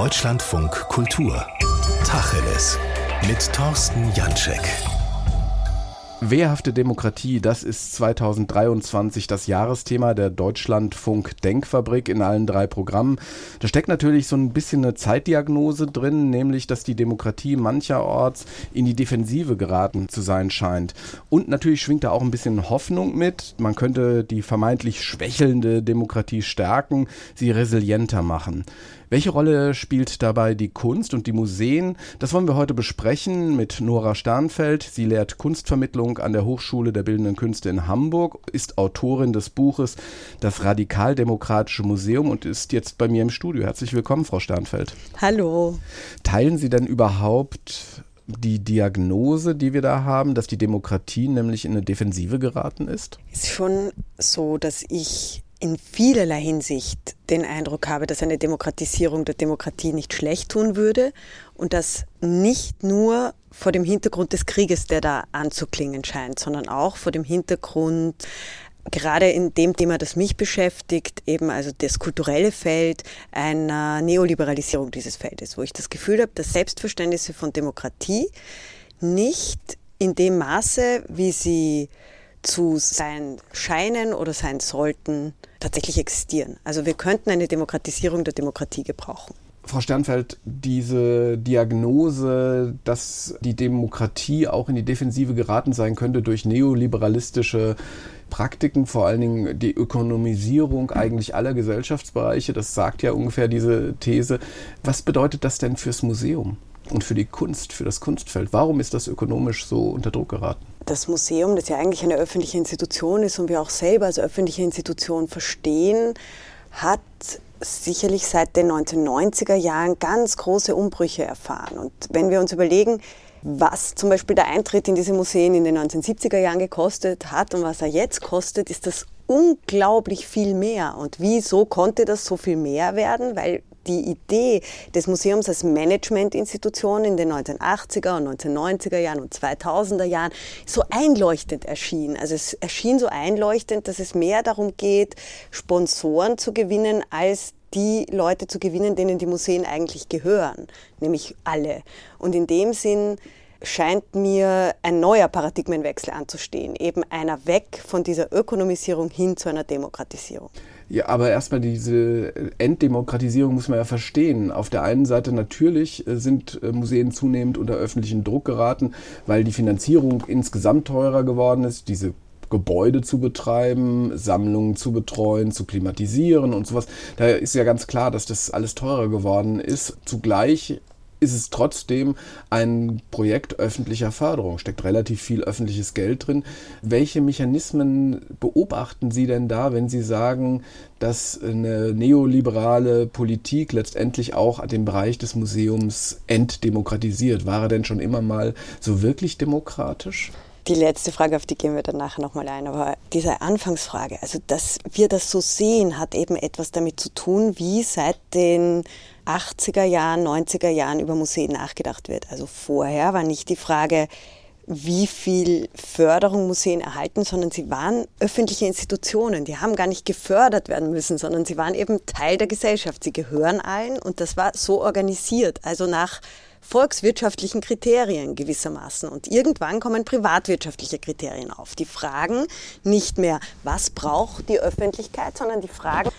Deutschlandfunk Kultur. Tacheles. Mit Thorsten Janschek. Wehrhafte Demokratie, das ist 2023 das Jahresthema der Deutschlandfunk Denkfabrik in allen drei Programmen. Da steckt natürlich so ein bisschen eine Zeitdiagnose drin, nämlich, dass die Demokratie mancherorts in die Defensive geraten zu sein scheint. Und natürlich schwingt da auch ein bisschen Hoffnung mit. Man könnte die vermeintlich schwächelnde Demokratie stärken, sie resilienter machen. Welche Rolle spielt dabei die Kunst und die Museen? Das wollen wir heute besprechen mit Nora Starnfeld. Sie lehrt Kunstvermittlung an der Hochschule der Bildenden Künste in Hamburg, ist Autorin des Buches Das Radikaldemokratische Museum und ist jetzt bei mir im Studio. Herzlich willkommen, Frau Starnfeld. Hallo. Teilen Sie denn überhaupt die Diagnose, die wir da haben, dass die Demokratie nämlich in eine Defensive geraten ist? Ist schon so, dass ich in vielerlei Hinsicht den Eindruck habe, dass eine Demokratisierung der Demokratie nicht schlecht tun würde und das nicht nur vor dem Hintergrund des Krieges, der da anzuklingen scheint, sondern auch vor dem Hintergrund gerade in dem Thema, das mich beschäftigt, eben also das kulturelle Feld einer Neoliberalisierung dieses Feldes, wo ich das Gefühl habe, dass Selbstverständnisse von Demokratie nicht in dem Maße, wie sie zu sein scheinen oder sein sollten, tatsächlich existieren. Also wir könnten eine Demokratisierung der Demokratie gebrauchen. Frau Sternfeld, diese Diagnose, dass die Demokratie auch in die Defensive geraten sein könnte durch neoliberalistische Praktiken, vor allen Dingen die Ökonomisierung eigentlich aller Gesellschaftsbereiche, das sagt ja ungefähr diese These. Was bedeutet das denn fürs Museum und für die Kunst, für das Kunstfeld? Warum ist das ökonomisch so unter Druck geraten? das Museum, das ja eigentlich eine öffentliche Institution ist und wir auch selber als öffentliche Institution verstehen, hat sicherlich seit den 1990er Jahren ganz große Umbrüche erfahren. Und wenn wir uns überlegen, was zum Beispiel der Eintritt in diese Museen in den 1970er Jahren gekostet hat und was er jetzt kostet, ist das unglaublich viel mehr. Und wieso konnte das so viel mehr werden? Weil die Idee des Museums als Managementinstitution in den 1980er und 1990er Jahren und 2000er Jahren so einleuchtend erschien. Also es erschien so einleuchtend, dass es mehr darum geht, Sponsoren zu gewinnen, als die Leute zu gewinnen, denen die Museen eigentlich gehören, nämlich alle. Und in dem Sinn scheint mir ein neuer Paradigmenwechsel anzustehen, eben einer weg von dieser Ökonomisierung hin zu einer Demokratisierung. Ja, aber erstmal diese Enddemokratisierung muss man ja verstehen. Auf der einen Seite natürlich äh, sind äh, Museen zunehmend unter öffentlichen Druck geraten, weil die Finanzierung insgesamt teurer geworden ist. Diese Gebäude zu betreiben, Sammlungen zu betreuen, zu klimatisieren und sowas. Da ist ja ganz klar, dass das alles teurer geworden ist. Zugleich ist es trotzdem ein Projekt öffentlicher Förderung, steckt relativ viel öffentliches Geld drin. Welche Mechanismen beobachten Sie denn da, wenn Sie sagen, dass eine neoliberale Politik letztendlich auch den Bereich des Museums entdemokratisiert? War er denn schon immer mal so wirklich demokratisch? Die letzte Frage, auf die gehen wir dann nachher nochmal ein. Aber diese Anfangsfrage, also dass wir das so sehen, hat eben etwas damit zu tun, wie seit den 80er Jahren, 90er Jahren über Museen nachgedacht wird. Also vorher war nicht die Frage, wie viel Förderung Museen erhalten, sondern sie waren öffentliche Institutionen. Die haben gar nicht gefördert werden müssen, sondern sie waren eben Teil der Gesellschaft. Sie gehören allen und das war so organisiert. Also nach volkswirtschaftlichen Kriterien gewissermaßen. Und irgendwann kommen privatwirtschaftliche Kriterien auf. Die fragen nicht mehr, was braucht die Öffentlichkeit, sondern die fragen,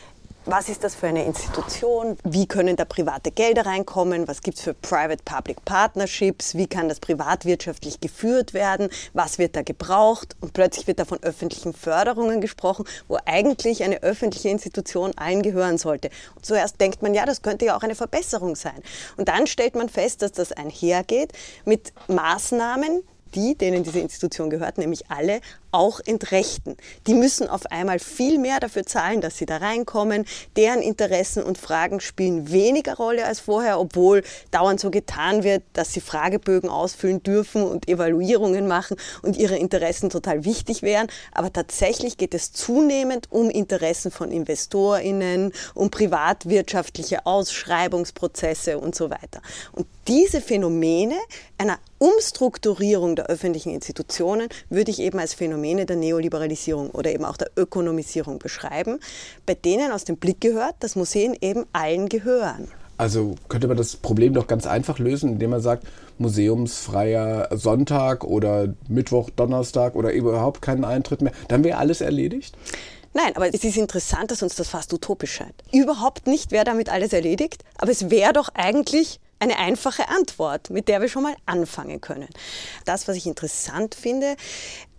was ist das für eine Institution? Wie können da private Gelder reinkommen? Was gibt es für Private-Public Partnerships? Wie kann das privatwirtschaftlich geführt werden? Was wird da gebraucht? Und plötzlich wird da von öffentlichen Förderungen gesprochen, wo eigentlich eine öffentliche Institution eingehören sollte. Und zuerst denkt man, ja, das könnte ja auch eine Verbesserung sein. Und dann stellt man fest, dass das einhergeht mit Maßnahmen, die, denen diese Institution gehört, nämlich alle, auch entrechten. Die müssen auf einmal viel mehr dafür zahlen, dass sie da reinkommen. Deren Interessen und Fragen spielen weniger Rolle als vorher, obwohl dauernd so getan wird, dass sie Fragebögen ausfüllen dürfen und Evaluierungen machen und ihre Interessen total wichtig wären. Aber tatsächlich geht es zunehmend um Interessen von InvestorInnen, um privatwirtschaftliche Ausschreibungsprozesse und so weiter. Und diese Phänomene einer Umstrukturierung der öffentlichen Institutionen würde ich eben als Phänomene der Neoliberalisierung oder eben auch der Ökonomisierung beschreiben, bei denen aus dem Blick gehört, dass Museen eben allen gehören. Also könnte man das Problem doch ganz einfach lösen, indem man sagt, museumsfreier Sonntag oder Mittwoch, Donnerstag oder überhaupt keinen Eintritt mehr. Dann wäre alles erledigt? Nein, aber es ist interessant, dass uns das fast utopisch scheint. Überhaupt nicht wäre damit alles erledigt, aber es wäre doch eigentlich eine einfache Antwort, mit der wir schon mal anfangen können. Das, was ich interessant finde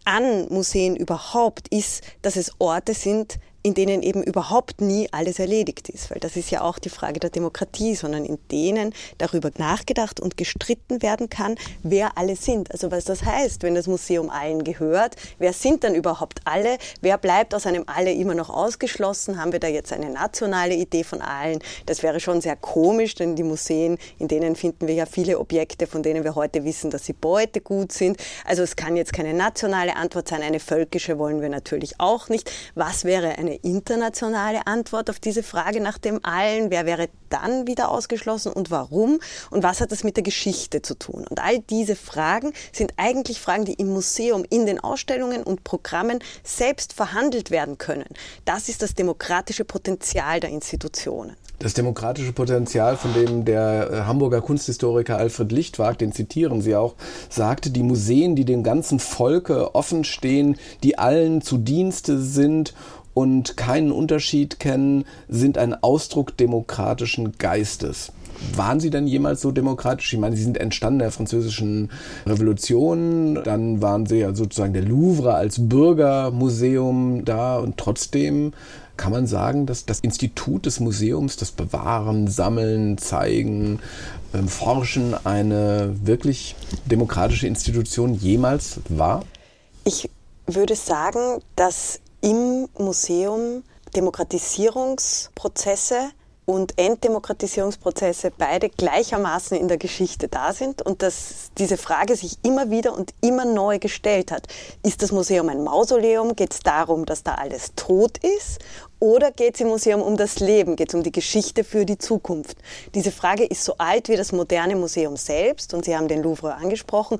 an Museen überhaupt, ist, dass es Orte sind, in denen eben überhaupt nie alles erledigt ist, weil das ist ja auch die Frage der Demokratie, sondern in denen darüber nachgedacht und gestritten werden kann, wer alle sind. Also was das heißt, wenn das Museum allen gehört, wer sind dann überhaupt alle, wer bleibt aus einem alle immer noch ausgeschlossen, haben wir da jetzt eine nationale Idee von allen. Das wäre schon sehr komisch, denn die Museen, in denen finden wir ja viele Objekte, von denen wir heute wissen, dass sie Beute gut sind. Also es kann jetzt keine nationale Antwort sein, eine völkische wollen wir natürlich auch nicht. Was wäre eine eine internationale Antwort auf diese Frage nach dem Allen? Wer wäre dann wieder ausgeschlossen und warum? Und was hat das mit der Geschichte zu tun? Und all diese Fragen sind eigentlich Fragen, die im Museum, in den Ausstellungen und Programmen selbst verhandelt werden können. Das ist das demokratische Potenzial der Institutionen. Das demokratische Potenzial, von dem der äh, Hamburger Kunsthistoriker Alfred Lichtwag, den zitieren Sie auch, sagte, die Museen, die dem ganzen Volke offen stehen, die allen zu Dienste sind und keinen Unterschied kennen, sind ein Ausdruck demokratischen Geistes. Waren Sie denn jemals so demokratisch? Ich meine, Sie sind entstanden der französischen Revolution, dann waren Sie ja sozusagen der Louvre als Bürgermuseum da und trotzdem kann man sagen, dass das Institut des Museums, das Bewahren, Sammeln, Zeigen, ähm, Forschen eine wirklich demokratische Institution jemals war? Ich würde sagen, dass im Museum Demokratisierungsprozesse und Entdemokratisierungsprozesse beide gleichermaßen in der Geschichte da sind und dass diese Frage sich immer wieder und immer neu gestellt hat. Ist das Museum ein Mausoleum? Geht es darum, dass da alles tot ist? Oder geht es im Museum um das Leben? Geht es um die Geschichte für die Zukunft? Diese Frage ist so alt wie das moderne Museum selbst und Sie haben den Louvre angesprochen.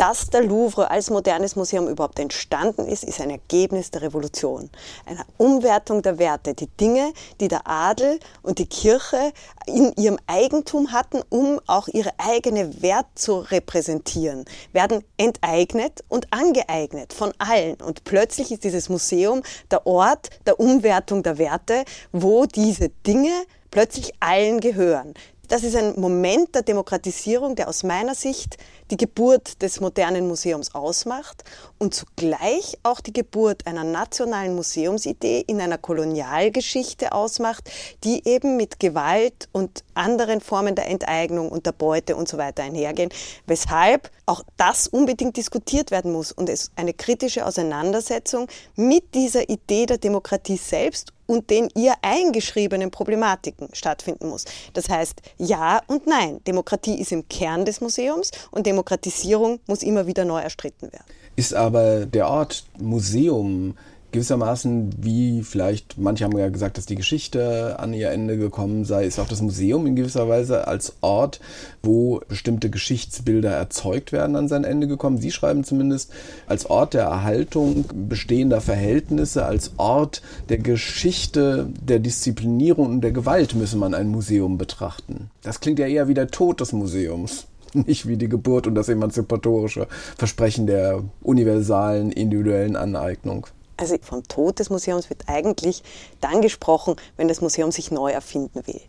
Dass der Louvre als modernes Museum überhaupt entstanden ist, ist ein Ergebnis der Revolution, einer Umwertung der Werte. Die Dinge, die der Adel und die Kirche in ihrem Eigentum hatten, um auch ihre eigene Wert zu repräsentieren, werden enteignet und angeeignet von allen. Und plötzlich ist dieses Museum der Ort der Umwertung der Werte, wo diese Dinge plötzlich allen gehören. Das ist ein Moment der Demokratisierung, der aus meiner Sicht die Geburt des modernen Museums ausmacht und zugleich auch die Geburt einer nationalen Museumsidee in einer Kolonialgeschichte ausmacht, die eben mit Gewalt und anderen Formen der Enteignung und der Beute und so weiter einhergehen, weshalb auch das unbedingt diskutiert werden muss und es eine kritische Auseinandersetzung mit dieser Idee der Demokratie selbst und den ihr eingeschriebenen Problematiken stattfinden muss. Das heißt, ja und nein. Demokratie ist im Kern des Museums und Demokratisierung muss immer wieder neu erstritten werden. Ist aber der Ort Museum gewissermaßen, wie vielleicht, manche haben ja gesagt, dass die Geschichte an ihr Ende gekommen sei, ist auch das Museum in gewisser Weise als Ort, wo bestimmte Geschichtsbilder erzeugt werden, an sein Ende gekommen. Sie schreiben zumindest als Ort der Erhaltung bestehender Verhältnisse, als Ort der Geschichte, der Disziplinierung und der Gewalt müsse man ein Museum betrachten. Das klingt ja eher wie der Tod des Museums nicht wie die Geburt und das emanzipatorische Versprechen der universalen individuellen Aneignung. Also vom Tod des Museums wird eigentlich dann gesprochen, wenn das Museum sich neu erfinden will.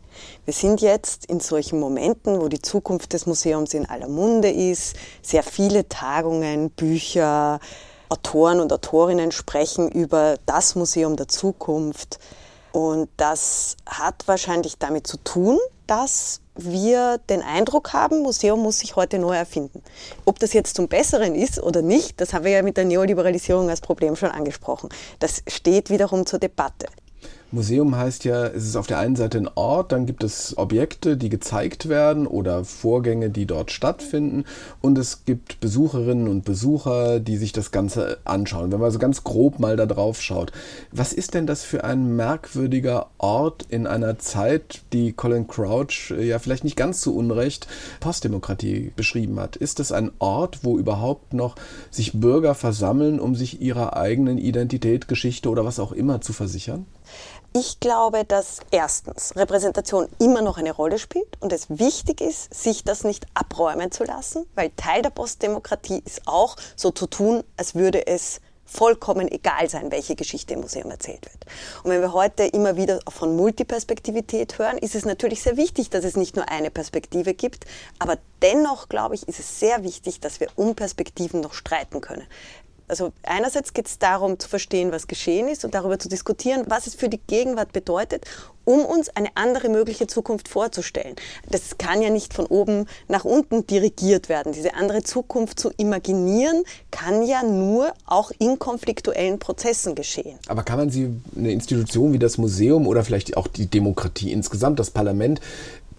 Wir sind jetzt in solchen Momenten, wo die Zukunft des Museums in aller Munde ist. Sehr viele Tagungen, Bücher, Autoren und Autorinnen sprechen über das Museum der Zukunft. Und das hat wahrscheinlich damit zu tun, dass wir den Eindruck haben, Museum muss sich heute neu erfinden. Ob das jetzt zum Besseren ist oder nicht, das haben wir ja mit der Neoliberalisierung als Problem schon angesprochen. Das steht wiederum zur Debatte. Museum heißt ja, es ist auf der einen Seite ein Ort, dann gibt es Objekte, die gezeigt werden oder Vorgänge, die dort stattfinden und es gibt Besucherinnen und Besucher, die sich das Ganze anschauen. Wenn man so ganz grob mal da drauf schaut, was ist denn das für ein merkwürdiger Ort in einer Zeit, die Colin Crouch ja vielleicht nicht ganz zu Unrecht Postdemokratie beschrieben hat? Ist das ein Ort, wo überhaupt noch sich Bürger versammeln, um sich ihrer eigenen Identität, Geschichte oder was auch immer zu versichern? Ich glaube, dass erstens Repräsentation immer noch eine Rolle spielt und es wichtig ist, sich das nicht abräumen zu lassen, weil Teil der Postdemokratie ist auch so zu tun, als würde es vollkommen egal sein, welche Geschichte im Museum erzählt wird. Und wenn wir heute immer wieder von Multiperspektivität hören, ist es natürlich sehr wichtig, dass es nicht nur eine Perspektive gibt, aber dennoch, glaube ich, ist es sehr wichtig, dass wir um Perspektiven noch streiten können. Also einerseits geht es darum zu verstehen, was geschehen ist und darüber zu diskutieren, was es für die Gegenwart bedeutet, um uns eine andere mögliche Zukunft vorzustellen. Das kann ja nicht von oben nach unten dirigiert werden. Diese andere Zukunft zu imaginieren, kann ja nur auch in konfliktuellen Prozessen geschehen. Aber kann man sie, eine Institution wie das Museum oder vielleicht auch die Demokratie insgesamt, das Parlament,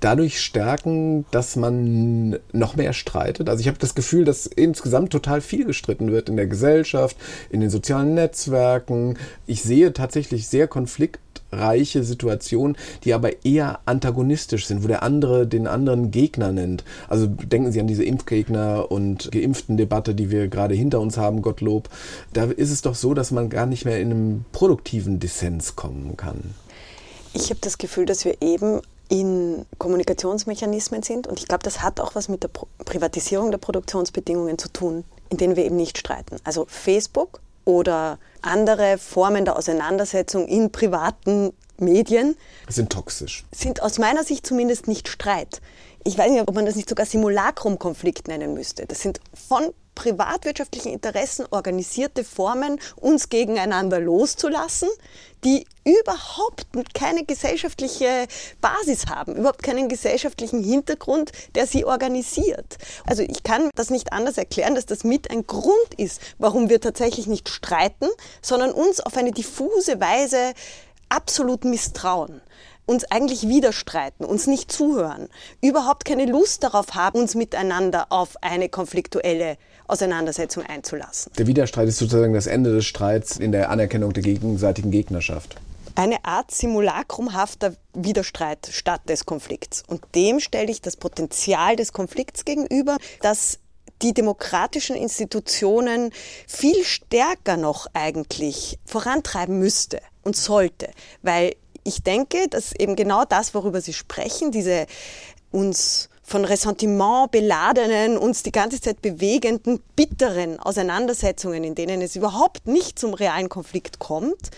dadurch stärken, dass man noch mehr streitet? Also ich habe das Gefühl, dass insgesamt total viel gestritten wird in der Gesellschaft, in den sozialen Netzwerken. Ich sehe tatsächlich sehr konfliktreiche Situationen, die aber eher antagonistisch sind, wo der andere den anderen Gegner nennt. Also denken Sie an diese Impfgegner und geimpften Debatte, die wir gerade hinter uns haben, Gottlob. Da ist es doch so, dass man gar nicht mehr in einem produktiven Dissens kommen kann. Ich habe das Gefühl, dass wir eben in Kommunikationsmechanismen sind. Und ich glaube, das hat auch was mit der Privatisierung der Produktionsbedingungen zu tun, in denen wir eben nicht streiten. Also Facebook oder andere Formen der Auseinandersetzung in privaten Medien sind toxisch. Sind aus meiner Sicht zumindest nicht Streit. Ich weiß nicht, ob man das nicht sogar Simulacrum-Konflikt nennen müsste. Das sind von privatwirtschaftlichen Interessen organisierte Formen, uns gegeneinander loszulassen, die überhaupt keine gesellschaftliche Basis haben, überhaupt keinen gesellschaftlichen Hintergrund, der sie organisiert. Also ich kann das nicht anders erklären, dass das mit ein Grund ist, warum wir tatsächlich nicht streiten, sondern uns auf eine diffuse Weise absolut misstrauen uns eigentlich widerstreiten, uns nicht zuhören, überhaupt keine Lust darauf haben, uns miteinander auf eine konfliktuelle Auseinandersetzung einzulassen. Der Widerstreit ist sozusagen das Ende des Streits in der Anerkennung der gegenseitigen Gegnerschaft. Eine Art simulakrumhafter Widerstreit statt des Konflikts. Und dem stelle ich das Potenzial des Konflikts gegenüber, dass die demokratischen Institutionen viel stärker noch eigentlich vorantreiben müsste und sollte, weil ich denke, dass eben genau das, worüber Sie sprechen, diese uns von Ressentiment beladenen, uns die ganze Zeit bewegenden, bitteren Auseinandersetzungen, in denen es überhaupt nicht zum realen Konflikt kommt,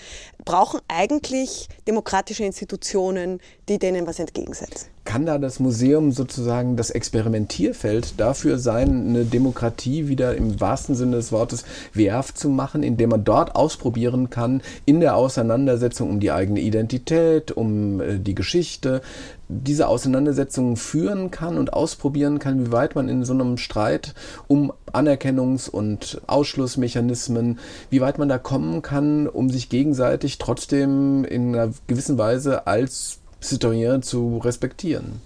brauchen eigentlich demokratische Institutionen, die denen was entgegensetzen. Kann da das Museum sozusagen das Experimentierfeld dafür sein, eine Demokratie wieder im wahrsten Sinne des Wortes wehrhaft zu machen, indem man dort ausprobieren kann, in der Auseinandersetzung um die eigene Identität, um äh, die Geschichte, diese Auseinandersetzungen führen kann und ausprobieren kann, wie weit man in so einem Streit um Anerkennungs- und Ausschlussmechanismen, wie weit man da kommen kann, um sich gegenseitig trotzdem in einer gewissen Weise als Citoyen zu respektieren.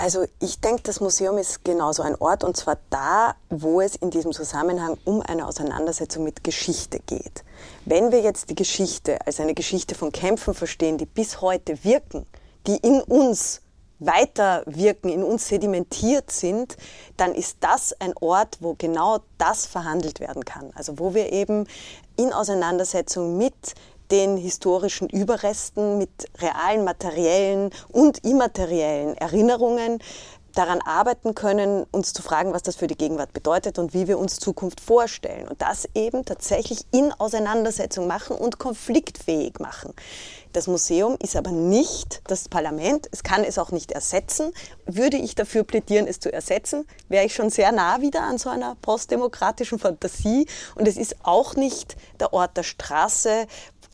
Also ich denke, das Museum ist genauso ein Ort und zwar da, wo es in diesem Zusammenhang um eine Auseinandersetzung mit Geschichte geht. Wenn wir jetzt die Geschichte als eine Geschichte von Kämpfen verstehen, die bis heute wirken, die in uns weiterwirken, in uns sedimentiert sind, dann ist das ein Ort, wo genau das verhandelt werden kann. Also wo wir eben in Auseinandersetzung mit den historischen Überresten, mit realen materiellen und immateriellen Erinnerungen daran arbeiten können, uns zu fragen, was das für die Gegenwart bedeutet und wie wir uns Zukunft vorstellen. Und das eben tatsächlich in Auseinandersetzung machen und konfliktfähig machen. Das Museum ist aber nicht das Parlament. Es kann es auch nicht ersetzen. Würde ich dafür plädieren, es zu ersetzen, wäre ich schon sehr nah wieder an so einer postdemokratischen Fantasie. Und es ist auch nicht der Ort der Straße,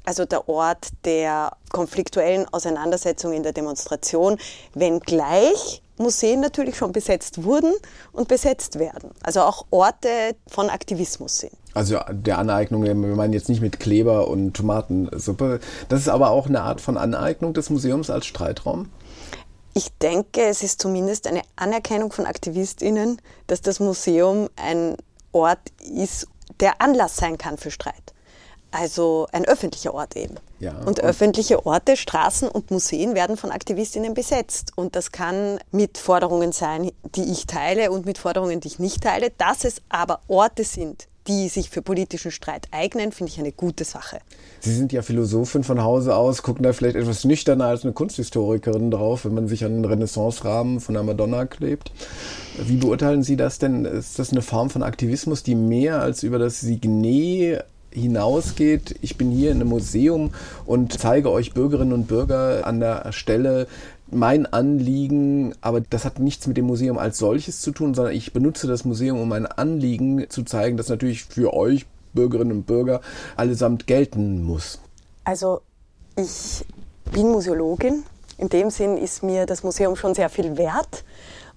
also der Ort der konfliktuellen Auseinandersetzung in der Demonstration, wenngleich Museen natürlich schon besetzt wurden und besetzt werden. Also auch Orte von Aktivismus sind. Also der Aneignung, wir meinen jetzt nicht mit Kleber und Tomatensuppe. Das ist aber auch eine Art von Aneignung des Museums als Streitraum? Ich denke, es ist zumindest eine Anerkennung von AktivistInnen, dass das Museum ein Ort ist, der Anlass sein kann für Streit. Also ein öffentlicher Ort eben. Ja, und, und öffentliche Orte, Straßen und Museen werden von Aktivistinnen besetzt. Und das kann mit Forderungen sein, die ich teile und mit Forderungen, die ich nicht teile. Dass es aber Orte sind, die sich für politischen Streit eignen, finde ich eine gute Sache. Sie sind ja Philosophin von Hause aus, gucken da vielleicht etwas nüchterner als eine Kunsthistorikerin drauf, wenn man sich an den Renaissance-Rahmen von der Madonna klebt. Wie beurteilen Sie das denn? Ist das eine Form von Aktivismus, die mehr als über das Signet hinausgeht. Ich bin hier in einem Museum und zeige euch Bürgerinnen und Bürger an der Stelle mein Anliegen, aber das hat nichts mit dem Museum als solches zu tun, sondern ich benutze das Museum, um mein Anliegen zu zeigen, das natürlich für euch Bürgerinnen und Bürger allesamt gelten muss. Also ich bin Museologin. In dem Sinn ist mir das Museum schon sehr viel wert.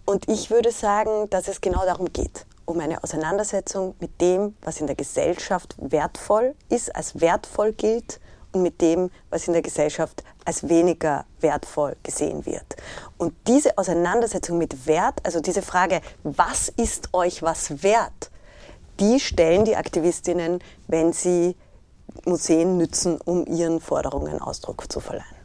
Und ich würde sagen, dass es genau darum geht um eine Auseinandersetzung mit dem, was in der Gesellschaft wertvoll ist, als wertvoll gilt und mit dem, was in der Gesellschaft als weniger wertvoll gesehen wird. Und diese Auseinandersetzung mit Wert, also diese Frage, was ist euch was wert, die stellen die Aktivistinnen, wenn sie Museen nützen, um ihren Forderungen Ausdruck zu verleihen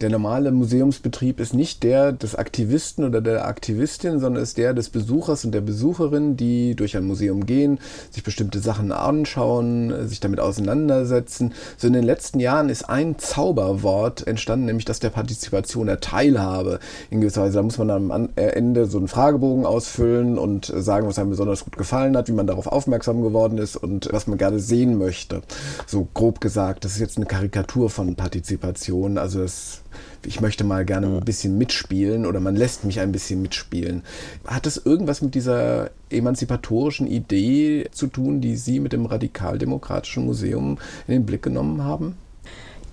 der normale Museumsbetrieb ist nicht der des Aktivisten oder der Aktivistin, sondern ist der des Besuchers und der Besucherin, die durch ein Museum gehen, sich bestimmte Sachen anschauen, sich damit auseinandersetzen. So in den letzten Jahren ist ein Zauberwort entstanden, nämlich das der Partizipation, der Teilhabe in gewisser Weise. Da muss man am Ende so einen Fragebogen ausfüllen und sagen, was einem besonders gut gefallen hat, wie man darauf aufmerksam geworden ist und was man gerne sehen möchte. So grob gesagt, das ist jetzt eine Karikatur von Partizipation. Also das ich möchte mal gerne ein bisschen mitspielen oder man lässt mich ein bisschen mitspielen. Hat das irgendwas mit dieser emanzipatorischen Idee zu tun, die Sie mit dem Radikaldemokratischen Museum in den Blick genommen haben?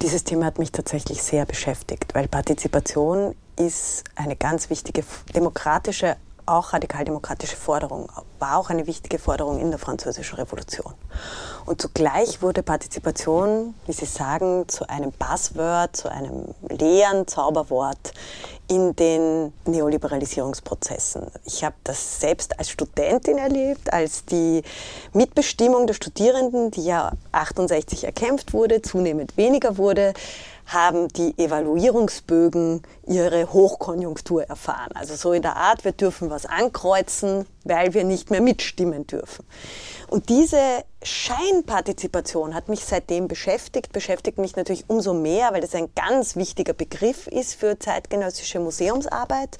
Dieses Thema hat mich tatsächlich sehr beschäftigt, weil Partizipation ist eine ganz wichtige demokratische auch radikaldemokratische Forderung, war auch eine wichtige Forderung in der Französischen Revolution. Und zugleich wurde Partizipation, wie Sie sagen, zu einem Buzzword, zu einem leeren Zauberwort in den Neoliberalisierungsprozessen. Ich habe das selbst als Studentin erlebt, als die Mitbestimmung der Studierenden, die ja 68 erkämpft wurde, zunehmend weniger wurde, haben die Evaluierungsbögen ihre Hochkonjunktur erfahren. Also so in der Art, wir dürfen was ankreuzen, weil wir nicht mehr mitstimmen dürfen. Und diese Scheinpartizipation hat mich seitdem beschäftigt, beschäftigt mich natürlich umso mehr, weil das ein ganz wichtiger Begriff ist für zeitgenössische Museumsarbeit.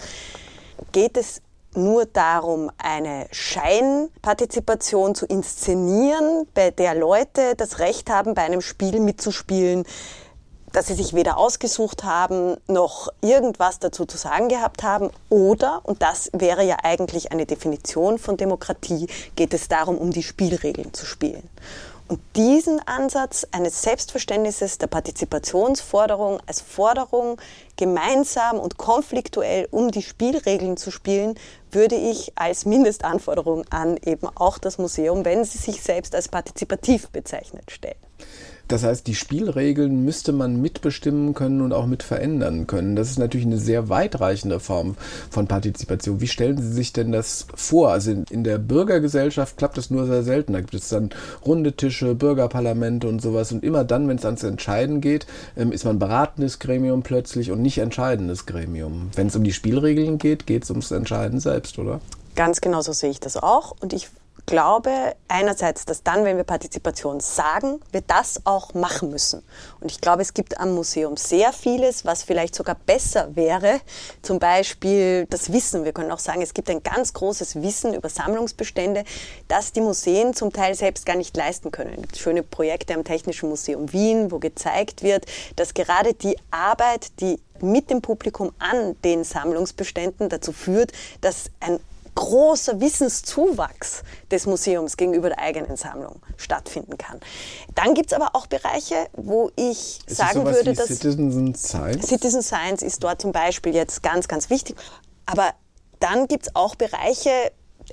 Geht es nur darum, eine Scheinpartizipation zu inszenieren, bei der Leute das Recht haben, bei einem Spiel mitzuspielen, dass sie sich weder ausgesucht haben, noch irgendwas dazu zu sagen gehabt haben. Oder, und das wäre ja eigentlich eine Definition von Demokratie, geht es darum, um die Spielregeln zu spielen. Und diesen Ansatz eines Selbstverständnisses der Partizipationsforderung als Forderung, gemeinsam und konfliktuell um die Spielregeln zu spielen, würde ich als Mindestanforderung an eben auch das Museum, wenn sie sich selbst als partizipativ bezeichnet, stellen. Das heißt, die Spielregeln müsste man mitbestimmen können und auch mit verändern können. Das ist natürlich eine sehr weitreichende Form von Partizipation. Wie stellen Sie sich denn das vor? Also in, der Bürgergesellschaft klappt das nur sehr selten. Da gibt es dann runde Tische, Bürgerparlamente und sowas. Und immer dann, wenn es ans Entscheiden geht, ähm, ist man beratendes Gremium plötzlich und nicht entscheidendes Gremium. Wenn es um die Spielregeln geht, geht es ums Entscheiden selbst, oder? Ganz genau so sehe ich das auch. Und ich glaube einerseits, dass dann, wenn wir Partizipation sagen, wir das auch machen müssen. Und ich glaube, es gibt am Museum sehr vieles, was vielleicht sogar besser wäre. Zum Beispiel das Wissen. Wir können auch sagen, es gibt ein ganz großes Wissen über Sammlungsbestände, das die Museen zum Teil selbst gar nicht leisten können. Es gibt schöne Projekte am Technischen Museum Wien, wo gezeigt wird, dass gerade die Arbeit, die mit dem Publikum an den Sammlungsbeständen dazu führt, dass ein großer Wissenszuwachs des Museums gegenüber der eigenen Sammlung stattfinden kann. Dann gibt es aber auch Bereiche, wo ich ist sagen würde, dass Citizen Science? Citizen Science ist dort zum Beispiel jetzt ganz, ganz wichtig. Aber dann gibt es auch Bereiche,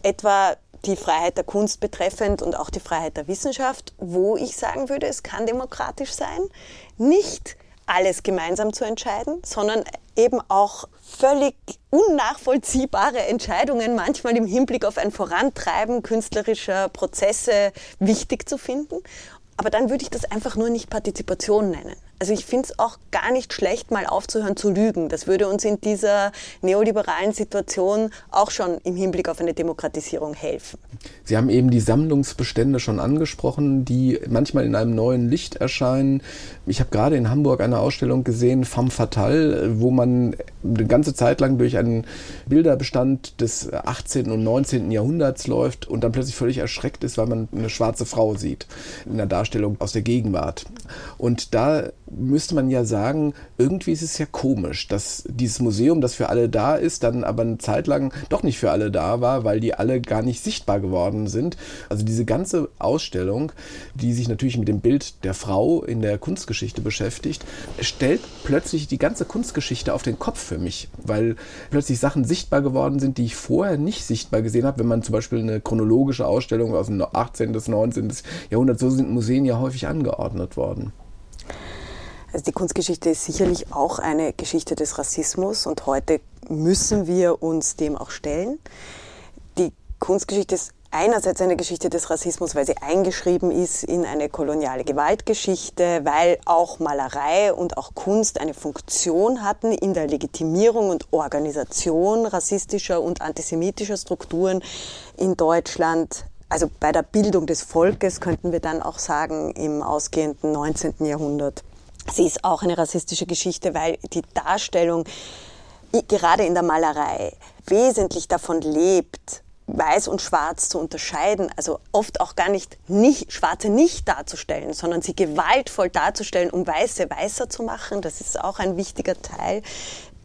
etwa die Freiheit der Kunst betreffend und auch die Freiheit der Wissenschaft, wo ich sagen würde, es kann demokratisch sein, nicht alles gemeinsam zu entscheiden, sondern eben auch völlig unnachvollziehbare Entscheidungen manchmal im Hinblick auf ein Vorantreiben künstlerischer Prozesse wichtig zu finden. Aber dann würde ich das einfach nur nicht Partizipation nennen. Also ich finde es auch gar nicht schlecht, mal aufzuhören zu lügen. Das würde uns in dieser neoliberalen Situation auch schon im Hinblick auf eine Demokratisierung helfen. Sie haben eben die Sammlungsbestände schon angesprochen, die manchmal in einem neuen Licht erscheinen. Ich habe gerade in Hamburg eine Ausstellung gesehen, Femme Fatale, wo man eine ganze Zeit lang durch einen Bilderbestand des 18. und 19. Jahrhunderts läuft und dann plötzlich völlig erschreckt ist, weil man eine schwarze Frau sieht in einer Darstellung aus der Gegenwart. Und da müsste man ja sagen, irgendwie ist es ja komisch, dass dieses Museum, das für alle da ist, dann aber eine Zeit lang doch nicht für alle da war, weil die alle gar nicht sichtbar geworden sind. Also diese ganze Ausstellung, die sich natürlich mit dem Bild der Frau in der Kunstgeschichte beschäftigt, stellt plötzlich die ganze Kunstgeschichte auf den Kopf für mich, weil plötzlich Sachen sichtbar geworden sind, die ich vorher nicht sichtbar gesehen habe. Wenn man zum Beispiel eine chronologische Ausstellung aus dem 18. bis 19. Jahrhundert, so sind Museen ja häufig angeordnet worden. Also die Kunstgeschichte ist sicherlich auch eine Geschichte des Rassismus und heute müssen wir uns dem auch stellen. Die Kunstgeschichte ist einerseits eine Geschichte des Rassismus, weil sie eingeschrieben ist in eine koloniale Gewaltgeschichte, weil auch Malerei und auch Kunst eine Funktion hatten in der Legitimierung und Organisation rassistischer und antisemitischer Strukturen in Deutschland. Also bei der Bildung des Volkes könnten wir dann auch sagen im ausgehenden 19. Jahrhundert. Sie ist auch eine rassistische Geschichte, weil die Darstellung gerade in der Malerei wesentlich davon lebt, weiß und schwarz zu unterscheiden, also oft auch gar nicht, nicht schwarze nicht darzustellen, sondern sie gewaltvoll darzustellen, um weiße weißer zu machen. Das ist auch ein wichtiger Teil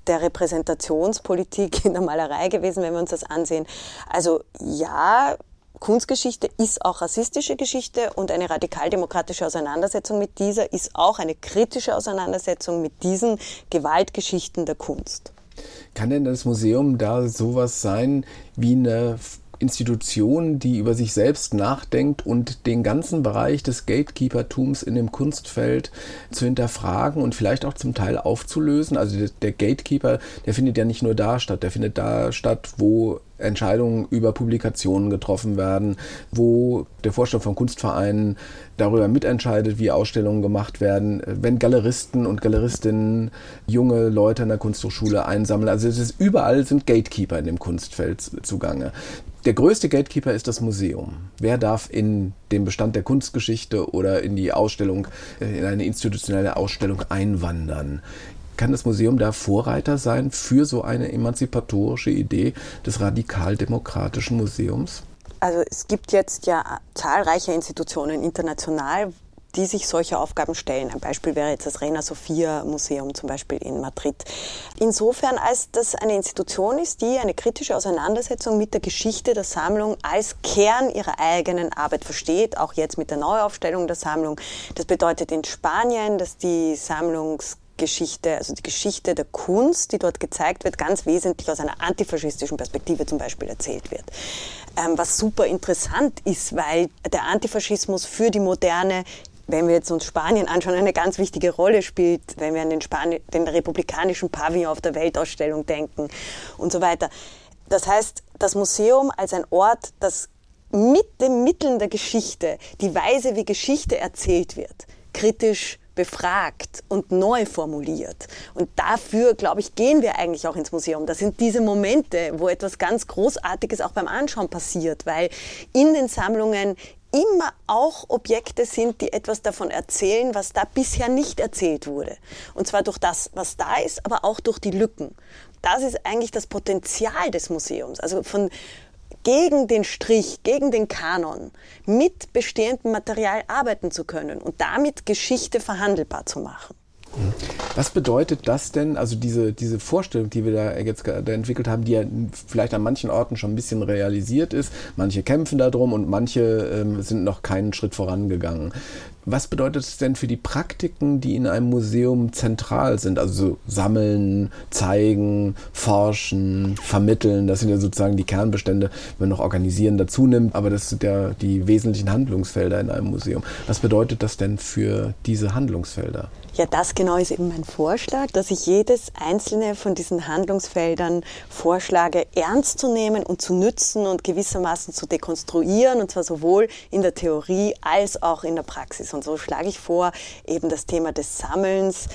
der Repräsentationspolitik in der Malerei gewesen, wenn wir uns das ansehen. Also ja, Kunstgeschichte ist auch rassistische Geschichte und eine radikaldemokratische Auseinandersetzung mit dieser ist auch eine kritische Auseinandersetzung mit diesen Gewaltgeschichten der Kunst. Kann denn das Museum da sowas sein wie eine Institution, die über sich selbst nachdenkt und den ganzen Bereich des Gatekeepertums in dem Kunstfeld zu hinterfragen und vielleicht auch zum Teil aufzulösen. Also der Gatekeeper, der findet ja nicht nur da statt, der findet da statt, wo Entscheidungen über Publikationen getroffen werden, wo der Vorstand von Kunstvereinen darüber mitentscheidet, wie Ausstellungen gemacht werden, wenn Galeristen und Galeristinnen junge Leute in der Kunsthochschule einsammeln. Also es ist, überall sind Gatekeeper in dem Kunstfeld zugange. Der größte Gatekeeper ist das Museum. Wer darf in den Bestand der Kunstgeschichte oder in die Ausstellung, äh, in eine institutionelle Ausstellung einwandern? Kann das Museum da Vorreiter sein für so eine emanzipatorische Idee des radikal-demokratischen Museums? Also es gibt jetzt ja zahlreiche Institutionen international, die sich solche Aufgaben stellen. Ein Beispiel wäre jetzt das Reina Sofia Museum zum Beispiel in Madrid. Insofern, als das eine Institution ist, die eine kritische Auseinandersetzung mit der Geschichte der Sammlung als Kern ihrer eigenen Arbeit versteht, auch jetzt mit der Neuaufstellung der Sammlung. Das bedeutet in Spanien, dass die Sammlungs Geschichte, also die Geschichte der Kunst, die dort gezeigt wird, ganz wesentlich aus einer antifaschistischen Perspektive zum Beispiel erzählt wird. Ähm, was super interessant ist, weil der Antifaschismus für die Moderne wenn wir jetzt uns Spanien anschauen, eine ganz wichtige Rolle spielt, wenn wir an den, Spani den republikanischen Pavillon auf der Weltausstellung denken und so weiter. Das heißt, das Museum als ein Ort, das mit den Mitteln der Geschichte, die Weise, wie Geschichte erzählt wird, kritisch befragt und neu formuliert. Und dafür, glaube ich, gehen wir eigentlich auch ins Museum. Das sind diese Momente, wo etwas ganz Großartiges auch beim Anschauen passiert, weil in den Sammlungen immer auch Objekte sind, die etwas davon erzählen, was da bisher nicht erzählt wurde. Und zwar durch das, was da ist, aber auch durch die Lücken. Das ist eigentlich das Potenzial des Museums. Also von, gegen den Strich, gegen den Kanon mit bestehendem Material arbeiten zu können und damit Geschichte verhandelbar zu machen. Was bedeutet das denn, also diese, diese Vorstellung, die wir da jetzt da entwickelt haben, die ja vielleicht an manchen Orten schon ein bisschen realisiert ist, manche kämpfen darum und manche ähm, sind noch keinen Schritt vorangegangen. Was bedeutet es denn für die Praktiken, die in einem Museum zentral sind? Also so sammeln, zeigen, forschen, vermitteln, das sind ja sozusagen die Kernbestände, wenn man noch organisieren dazu nimmt, aber das sind ja die wesentlichen Handlungsfelder in einem Museum. Was bedeutet das denn für diese Handlungsfelder? Ja, das genau ist eben mein Vorschlag, dass ich jedes einzelne von diesen Handlungsfeldern vorschlage, ernst zu nehmen und zu nützen und gewissermaßen zu dekonstruieren, und zwar sowohl in der Theorie als auch in der Praxis. Und so schlage ich vor, eben das Thema des Sammelns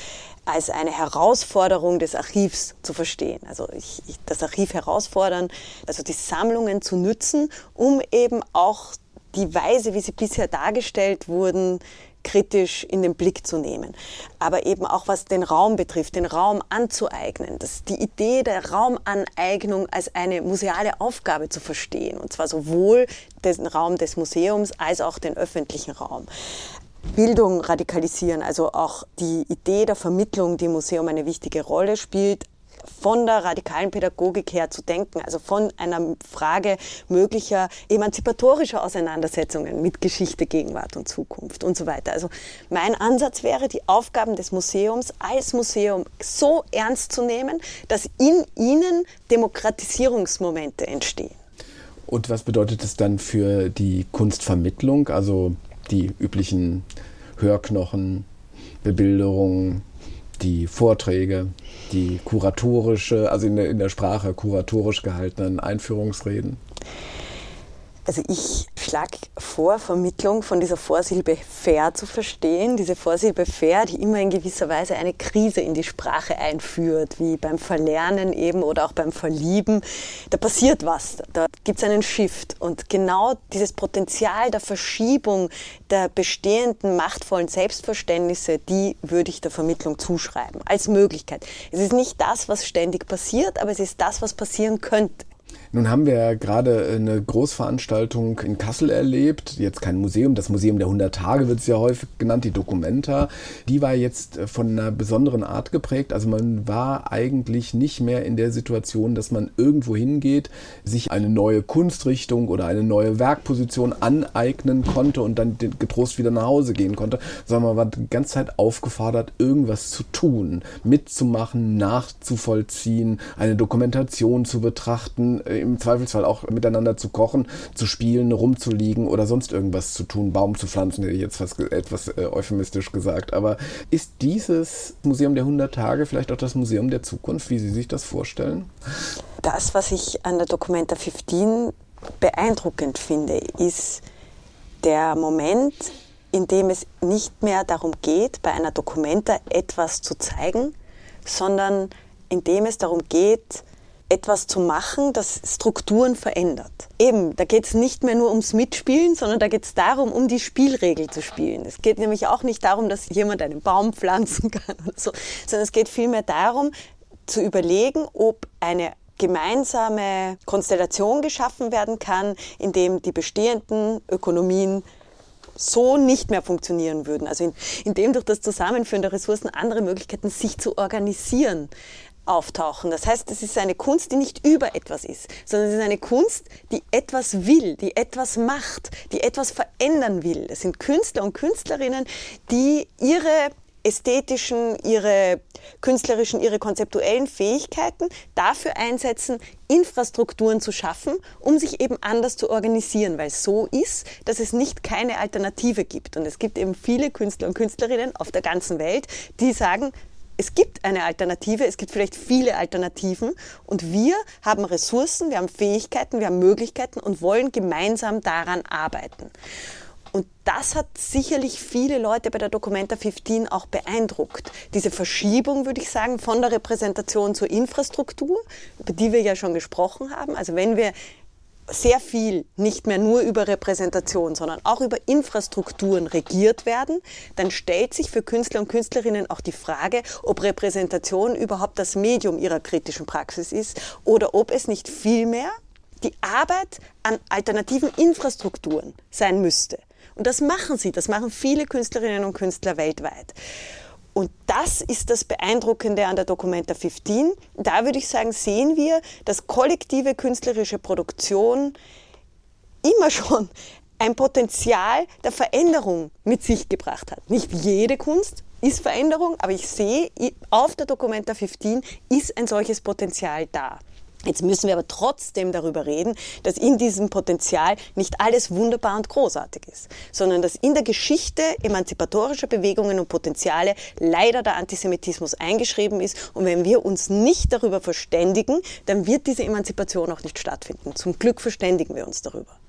als eine Herausforderung des Archivs zu verstehen. Also ich, ich, das Archiv herausfordern, also die Sammlungen zu nützen, um eben auch die Weise, wie sie bisher dargestellt wurden, kritisch in den Blick zu nehmen. Aber eben auch was den Raum betrifft, den Raum anzueignen. Das, die Idee der Raumaneignung als eine museale Aufgabe zu verstehen. Und zwar sowohl den Raum des Museums als auch den öffentlichen Raum. Bildung radikalisieren, also auch die Idee der Vermittlung, die im Museum eine wichtige Rolle spielt, von der radikalen Pädagogik her zu denken, also von einer Frage möglicher emanzipatorischer Auseinandersetzungen mit Geschichte, Gegenwart und Zukunft und so weiter. Also mein Ansatz wäre, die Aufgaben des Museums als Museum so ernst zu nehmen, dass in ihnen Demokratisierungsmomente entstehen. Und was bedeutet es dann für die Kunstvermittlung, also die üblichen Hörknochen, Bebilderungen, die Vorträge, die kuratorische, also in der, in der Sprache kuratorisch gehaltenen Einführungsreden? Also ich schlage vor, Vermittlung von dieser Vorsilbe fair zu verstehen. Diese Vorsilbe fair, die immer in gewisser Weise eine Krise in die Sprache einführt, wie beim Verlernen eben oder auch beim Verlieben. Da passiert was, da gibt es einen Shift. Und genau dieses Potenzial der Verschiebung der bestehenden machtvollen Selbstverständnisse, die würde ich der Vermittlung zuschreiben, als Möglichkeit. Es ist nicht das, was ständig passiert, aber es ist das, was passieren könnte. Nun haben wir ja gerade eine Großveranstaltung in Kassel erlebt. Jetzt kein Museum, das Museum der 100 Tage wird es ja häufig genannt, die Documenta. Die war jetzt äh, von einer besonderen Art geprägt. Also man war eigentlich nicht mehr in der Situation, dass man irgendwo hingeht, sich eine neue Kunstrichtung oder eine neue Werkposition aneignen konnte und dann getrost wieder nach Hause gehen konnte, sondern man war die ganze Zeit aufgefordert, irgendwas zu tun, mitzumachen, nachzuvollziehen, eine Dokumentation zu betrachten, äh, im Zweifelsfall auch miteinander zu kochen, zu spielen, rumzuliegen oder sonst irgendwas zu tun, Baum zu pflanzen, hätte ich jetzt fast etwas äh, euphemistisch gesagt. Aber ist dieses Museum der 100 Tage vielleicht auch das Museum der Zukunft, wie Sie sich das vorstellen? Das, was ich an der Documenta 15 beeindruckend finde, ist der Moment, in dem es nicht mehr darum geht, bei einer Documenta etwas zu zeigen, sondern in dem es darum geht, etwas zu machen, das Strukturen verändert. Eben, da geht es nicht mehr nur ums Mitspielen, sondern da geht es darum, um die Spielregel zu spielen. Es geht nämlich auch nicht darum, dass jemand einen Baum pflanzen kann oder so, sondern es geht vielmehr darum, zu überlegen, ob eine gemeinsame Konstellation geschaffen werden kann, in dem die bestehenden Ökonomien so nicht mehr funktionieren würden. Also in, in durch das Zusammenführen der Ressourcen andere Möglichkeiten, sich zu organisieren, auftauchen. Das heißt, es ist eine Kunst, die nicht über etwas ist, sondern es ist eine Kunst, die etwas will, die etwas macht, die etwas verändern will. Es sind Künstler und Künstlerinnen, die ihre ästhetischen, ihre künstlerischen, ihre konzeptuellen Fähigkeiten dafür einsetzen, Infrastrukturen zu schaffen, um sich eben anders zu organisieren, weil es so ist, dass es nicht keine Alternative gibt. Und es gibt eben viele Künstler und Künstlerinnen auf der ganzen Welt, die sagen, es gibt eine Alternative, es gibt vielleicht viele Alternativen und wir haben Ressourcen, wir haben Fähigkeiten, wir haben Möglichkeiten und wollen gemeinsam daran arbeiten. Und das hat sicherlich viele Leute bei der Documenta 15 auch beeindruckt. Diese Verschiebung, würde ich sagen, von der Repräsentation zur Infrastruktur, über die wir ja schon gesprochen haben. Also wenn wir sehr viel nicht mehr nur über Repräsentation, sondern auch über Infrastrukturen regiert werden, dann stellt sich für Künstler und Künstlerinnen auch die Frage, ob Repräsentation überhaupt das Medium ihrer kritischen Praxis ist oder ob es nicht vielmehr die Arbeit an alternativen Infrastrukturen sein müsste. Und das machen sie, das machen viele Künstlerinnen und Künstler weltweit. Und das ist das Beeindruckende an der Documenta 15. Da würde ich sagen, sehen wir, dass kollektive künstlerische Produktion immer schon ein Potenzial der Veränderung mit sich gebracht hat. Nicht jede Kunst ist Veränderung, aber ich sehe, auf der Documenta 15 ist ein solches Potenzial da. Jetzt müssen wir aber trotzdem darüber reden, dass in diesem Potenzial nicht alles wunderbar und großartig ist, sondern dass in der Geschichte emanzipatorischer Bewegungen und Potenziale leider der Antisemitismus eingeschrieben ist. Und wenn wir uns nicht darüber verständigen, dann wird diese Emanzipation auch nicht stattfinden. Zum Glück verständigen wir uns darüber.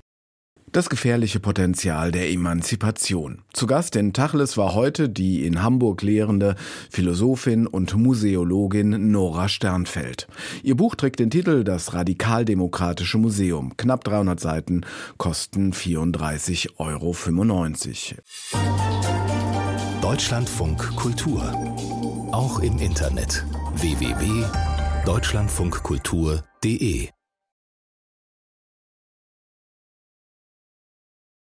Das gefährliche Potenzial der Emanzipation. Zu Gast in Tacheles war heute die in Hamburg lehrende Philosophin und Museologin Nora Sternfeld. Ihr Buch trägt den Titel Das Radikaldemokratische Museum. Knapp 300 Seiten, kosten 34,95 Euro. Deutschlandfunk Kultur. Auch im Internet. www.deutschlandfunkkultur.de